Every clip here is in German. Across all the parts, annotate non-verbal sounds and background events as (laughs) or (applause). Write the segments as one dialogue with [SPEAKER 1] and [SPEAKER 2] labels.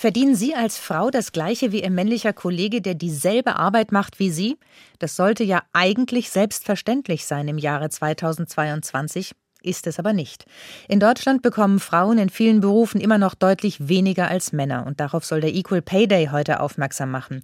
[SPEAKER 1] Verdienen Sie als Frau das gleiche wie Ihr männlicher Kollege, der dieselbe Arbeit macht wie Sie? Das sollte ja eigentlich selbstverständlich sein im Jahre 2022 ist es aber nicht. In Deutschland bekommen Frauen in vielen Berufen immer noch deutlich weniger als Männer und darauf soll der Equal Pay Day heute aufmerksam machen.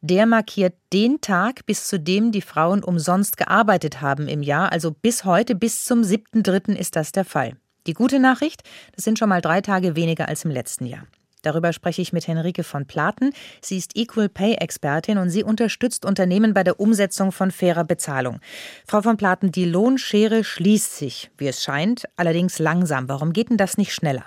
[SPEAKER 1] Der markiert den Tag, bis zu dem die Frauen umsonst gearbeitet haben im Jahr, also bis heute, bis zum 7.3. ist das der Fall. Die gute Nachricht, das sind schon mal drei Tage weniger als im letzten Jahr. Darüber spreche ich mit Henrike von Platen. Sie ist Equal Pay Expertin und sie unterstützt Unternehmen bei der Umsetzung von fairer Bezahlung. Frau von Platen, die Lohnschere schließt sich, wie es scheint, allerdings langsam. Warum geht denn das nicht schneller?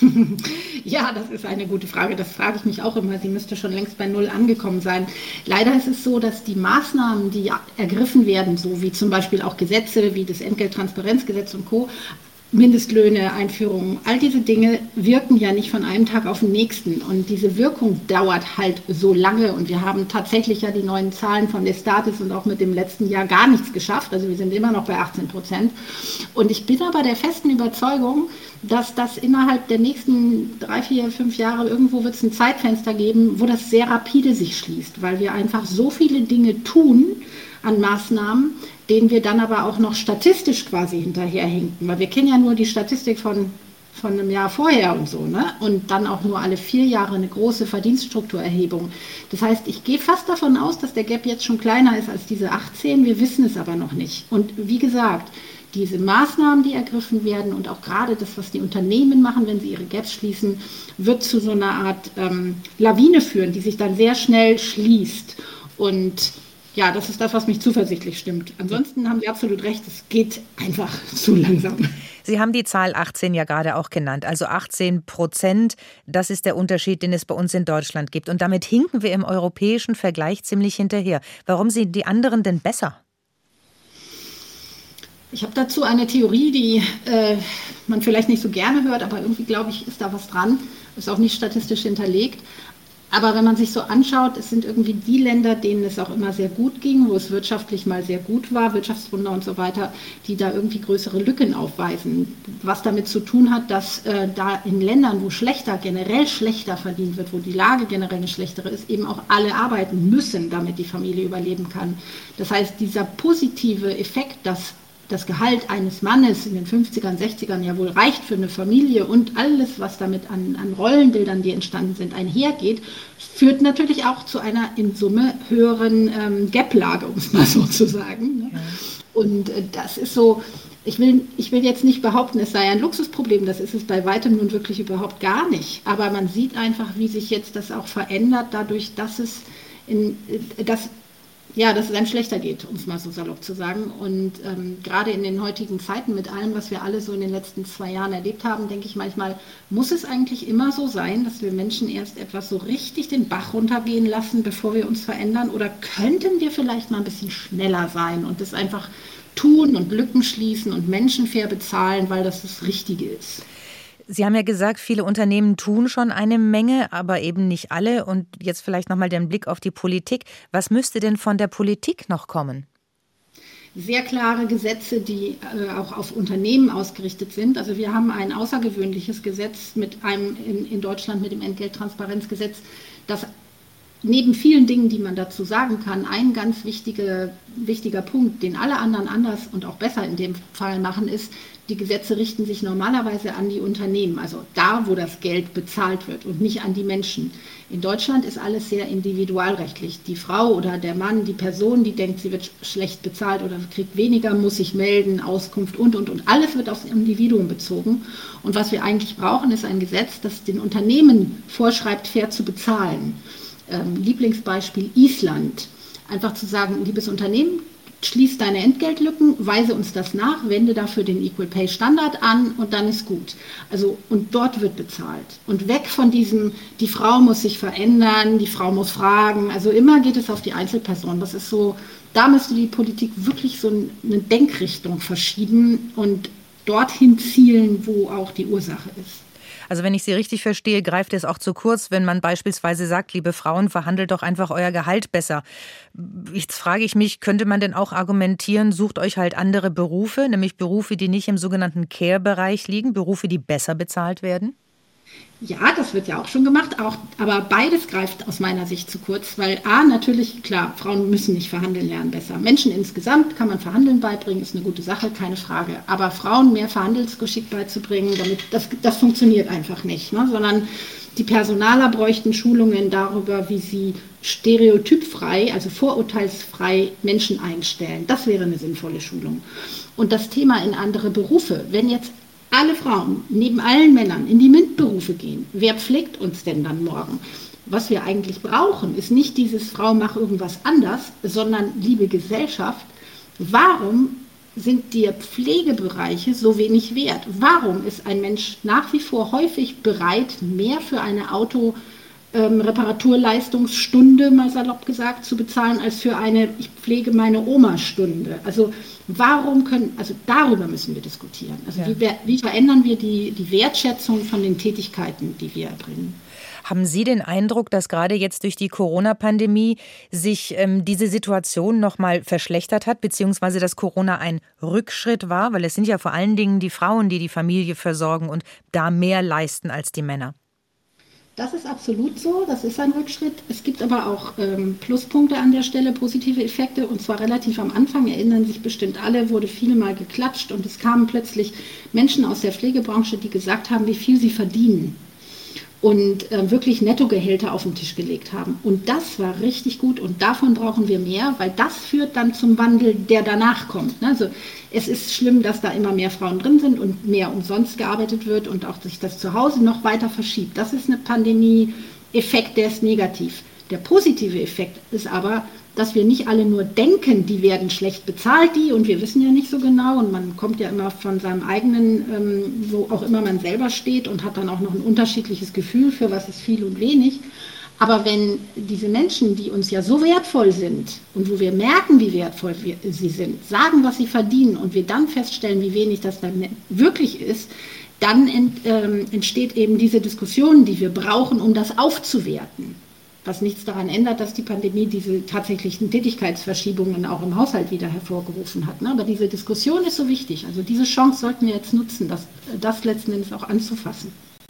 [SPEAKER 1] (laughs)
[SPEAKER 2] ja, das ist eine gute Frage. Das frage ich mich auch immer. Sie müsste schon längst bei Null angekommen sein. Leider ist es so, dass die Maßnahmen, die ergriffen werden, so wie zum Beispiel auch Gesetze wie das Entgelttransparenzgesetz und Co., Mindestlöhne, Einführung, all diese Dinge wirken ja nicht von einem Tag auf den nächsten. Und diese Wirkung dauert halt so lange. Und wir haben tatsächlich ja die neuen Zahlen von Destatis und auch mit dem letzten Jahr gar nichts geschafft. Also wir sind immer noch bei 18 Prozent. Und ich bin aber der festen Überzeugung, dass das innerhalb der nächsten drei, vier, fünf Jahre irgendwo wird es ein Zeitfenster geben, wo das sehr rapide sich schließt, weil wir einfach so viele Dinge tun an Maßnahmen, denen wir dann aber auch noch statistisch quasi hinterherhinken. Weil wir kennen ja nur die Statistik von, von einem Jahr vorher und so, ne? Und dann auch nur alle vier Jahre eine große Verdienststrukturerhebung. Das heißt, ich gehe fast davon aus, dass der Gap jetzt schon kleiner ist als diese 18. Wir wissen es aber noch nicht. Und wie gesagt, diese Maßnahmen, die ergriffen werden und auch gerade das, was die Unternehmen machen, wenn sie ihre Gaps schließen, wird zu so einer Art ähm, Lawine führen, die sich dann sehr schnell schließt. Und ja, das ist das, was mich zuversichtlich stimmt. Ansonsten haben Sie absolut recht, es geht einfach (laughs) zu langsam.
[SPEAKER 1] Sie haben die Zahl 18 ja gerade auch genannt. Also 18 Prozent, das ist der Unterschied, den es bei uns in Deutschland gibt. Und damit hinken wir im europäischen Vergleich ziemlich hinterher. Warum sind die anderen denn besser?
[SPEAKER 2] Ich habe dazu eine Theorie, die äh, man vielleicht nicht so gerne hört, aber irgendwie glaube ich, ist da was dran. Ist auch nicht statistisch hinterlegt. Aber wenn man sich so anschaut, es sind irgendwie die Länder, denen es auch immer sehr gut ging, wo es wirtschaftlich mal sehr gut war, Wirtschaftswunder und so weiter, die da irgendwie größere Lücken aufweisen. Was damit zu tun hat, dass äh, da in Ländern, wo schlechter, generell schlechter verdient wird, wo die Lage generell eine schlechtere ist, eben auch alle arbeiten müssen, damit die Familie überleben kann. Das heißt, dieser positive Effekt, dass das Gehalt eines Mannes in den 50ern, 60ern ja wohl reicht für eine Familie und alles, was damit an, an Rollenbildern, die entstanden sind, einhergeht, führt natürlich auch zu einer in Summe höheren ähm, Gap-Lage, um es mal so zu sagen. Ne? Ja. Und äh, das ist so, ich will, ich will jetzt nicht behaupten, es sei ein Luxusproblem, das ist es bei weitem nun wirklich überhaupt gar nicht. Aber man sieht einfach, wie sich jetzt das auch verändert, dadurch, dass es in, äh, dass ja, dass es einem schlechter geht, um es mal so salopp zu sagen. Und ähm, gerade in den heutigen Zeiten mit allem, was wir alle so in den letzten zwei Jahren erlebt haben, denke ich manchmal, muss es eigentlich immer so sein, dass wir Menschen erst etwas so richtig den Bach runtergehen lassen, bevor wir uns verändern? Oder könnten wir vielleicht mal ein bisschen schneller sein und das einfach tun und Lücken schließen und Menschen fair bezahlen, weil das das Richtige ist?
[SPEAKER 1] Sie haben ja gesagt, viele Unternehmen tun schon eine Menge, aber eben nicht alle. Und jetzt vielleicht nochmal den Blick auf die Politik. Was müsste denn von der Politik noch kommen?
[SPEAKER 2] sehr klare Gesetze, die äh, auch auf Unternehmen ausgerichtet sind. Also wir haben ein außergewöhnliches Gesetz mit einem in, in Deutschland mit dem Entgelttransparenzgesetz, das neben vielen Dingen, die man dazu sagen kann, ein ganz wichtige, wichtiger Punkt, den alle anderen anders und auch besser in dem Fall machen, ist, die Gesetze richten sich normalerweise an die Unternehmen, also da, wo das Geld bezahlt wird und nicht an die Menschen. In Deutschland ist alles sehr individualrechtlich. Die Frau oder der Mann, die Person, die denkt, sie wird schlecht bezahlt oder kriegt weniger, muss sich melden, Auskunft und, und, und. Alles wird aufs Individuum bezogen. Und was wir eigentlich brauchen, ist ein Gesetz, das den Unternehmen vorschreibt, fair zu bezahlen. Ähm, Lieblingsbeispiel Island. Einfach zu sagen, liebes Unternehmen, schließ deine Entgeltlücken, weise uns das nach, wende dafür den Equal Pay Standard an und dann ist gut. Also, und dort wird bezahlt. Und weg von diesem, die Frau muss sich verändern, die Frau muss fragen. Also immer geht es auf die Einzelperson. Das ist so, da müsste die Politik wirklich so eine Denkrichtung verschieben und dorthin zielen, wo auch die Ursache ist.
[SPEAKER 1] Also wenn ich Sie richtig verstehe, greift es auch zu kurz, wenn man beispielsweise sagt, liebe Frauen, verhandelt doch einfach euer Gehalt besser. Jetzt frage ich mich, könnte man denn auch argumentieren, sucht euch halt andere Berufe, nämlich Berufe, die nicht im sogenannten Care-Bereich liegen, Berufe, die besser bezahlt werden?
[SPEAKER 2] Ja, das wird ja auch schon gemacht, auch, aber beides greift aus meiner Sicht zu kurz, weil A, natürlich, klar, Frauen müssen nicht verhandeln lernen besser. Menschen insgesamt kann man verhandeln beibringen, ist eine gute Sache, keine Frage. Aber Frauen mehr Verhandelsgeschick beizubringen, damit, das, das funktioniert einfach nicht, ne? sondern die Personaler bräuchten Schulungen darüber, wie sie stereotypfrei, also vorurteilsfrei Menschen einstellen. Das wäre eine sinnvolle Schulung. Und das Thema in andere Berufe, wenn jetzt alle Frauen neben allen Männern in die MINT-Berufe gehen, wer pflegt uns denn dann morgen? Was wir eigentlich brauchen, ist nicht dieses Frau mach irgendwas anders, sondern liebe Gesellschaft, warum sind die Pflegebereiche so wenig wert? Warum ist ein Mensch nach wie vor häufig bereit, mehr für eine Auto ähm, Reparaturleistungsstunde, mal salopp gesagt, zu bezahlen, als für eine Ich pflege meine Oma-Stunde? Also Warum können, also darüber müssen wir diskutieren. Also ja. wie, wie, verändern wir die, die Wertschätzung von den Tätigkeiten, die wir erbringen?
[SPEAKER 1] Haben Sie den Eindruck, dass gerade jetzt durch die Corona-Pandemie sich ähm, diese Situation noch mal verschlechtert hat, beziehungsweise dass Corona ein Rückschritt war? Weil es sind ja vor allen Dingen die Frauen, die die Familie versorgen und da mehr leisten als die Männer.
[SPEAKER 2] Das ist absolut so, das ist ein Rückschritt. Es gibt aber auch ähm, Pluspunkte an der Stelle, positive Effekte. Und zwar relativ am Anfang, erinnern sich bestimmt alle, wurde viele Mal geklatscht und es kamen plötzlich Menschen aus der Pflegebranche, die gesagt haben, wie viel sie verdienen und äh, wirklich Nettogehälter auf den Tisch gelegt haben. Und das war richtig gut und davon brauchen wir mehr, weil das führt dann zum Wandel, der danach kommt. Ne? Also es ist schlimm, dass da immer mehr Frauen drin sind und mehr umsonst gearbeitet wird und auch sich das zu Hause noch weiter verschiebt. Das ist eine Pandemie-Effekt, der ist negativ. Der positive Effekt ist aber, dass wir nicht alle nur denken, die werden schlecht bezahlt, die, und wir wissen ja nicht so genau, und man kommt ja immer von seinem eigenen, ähm, wo auch immer man selber steht und hat dann auch noch ein unterschiedliches Gefühl für was ist viel und wenig. Aber wenn diese Menschen, die uns ja so wertvoll sind und wo wir merken, wie wertvoll wir, sie sind, sagen, was sie verdienen und wir dann feststellen, wie wenig das dann wirklich ist, dann ent, ähm, entsteht eben diese Diskussion, die wir brauchen, um das aufzuwerten was nichts daran ändert, dass die Pandemie diese tatsächlichen Tätigkeitsverschiebungen auch im Haushalt wieder hervorgerufen hat. Ne? Aber diese Diskussion ist so wichtig. Also diese Chance sollten wir jetzt nutzen, das, das letzten Endes auch anzufassen.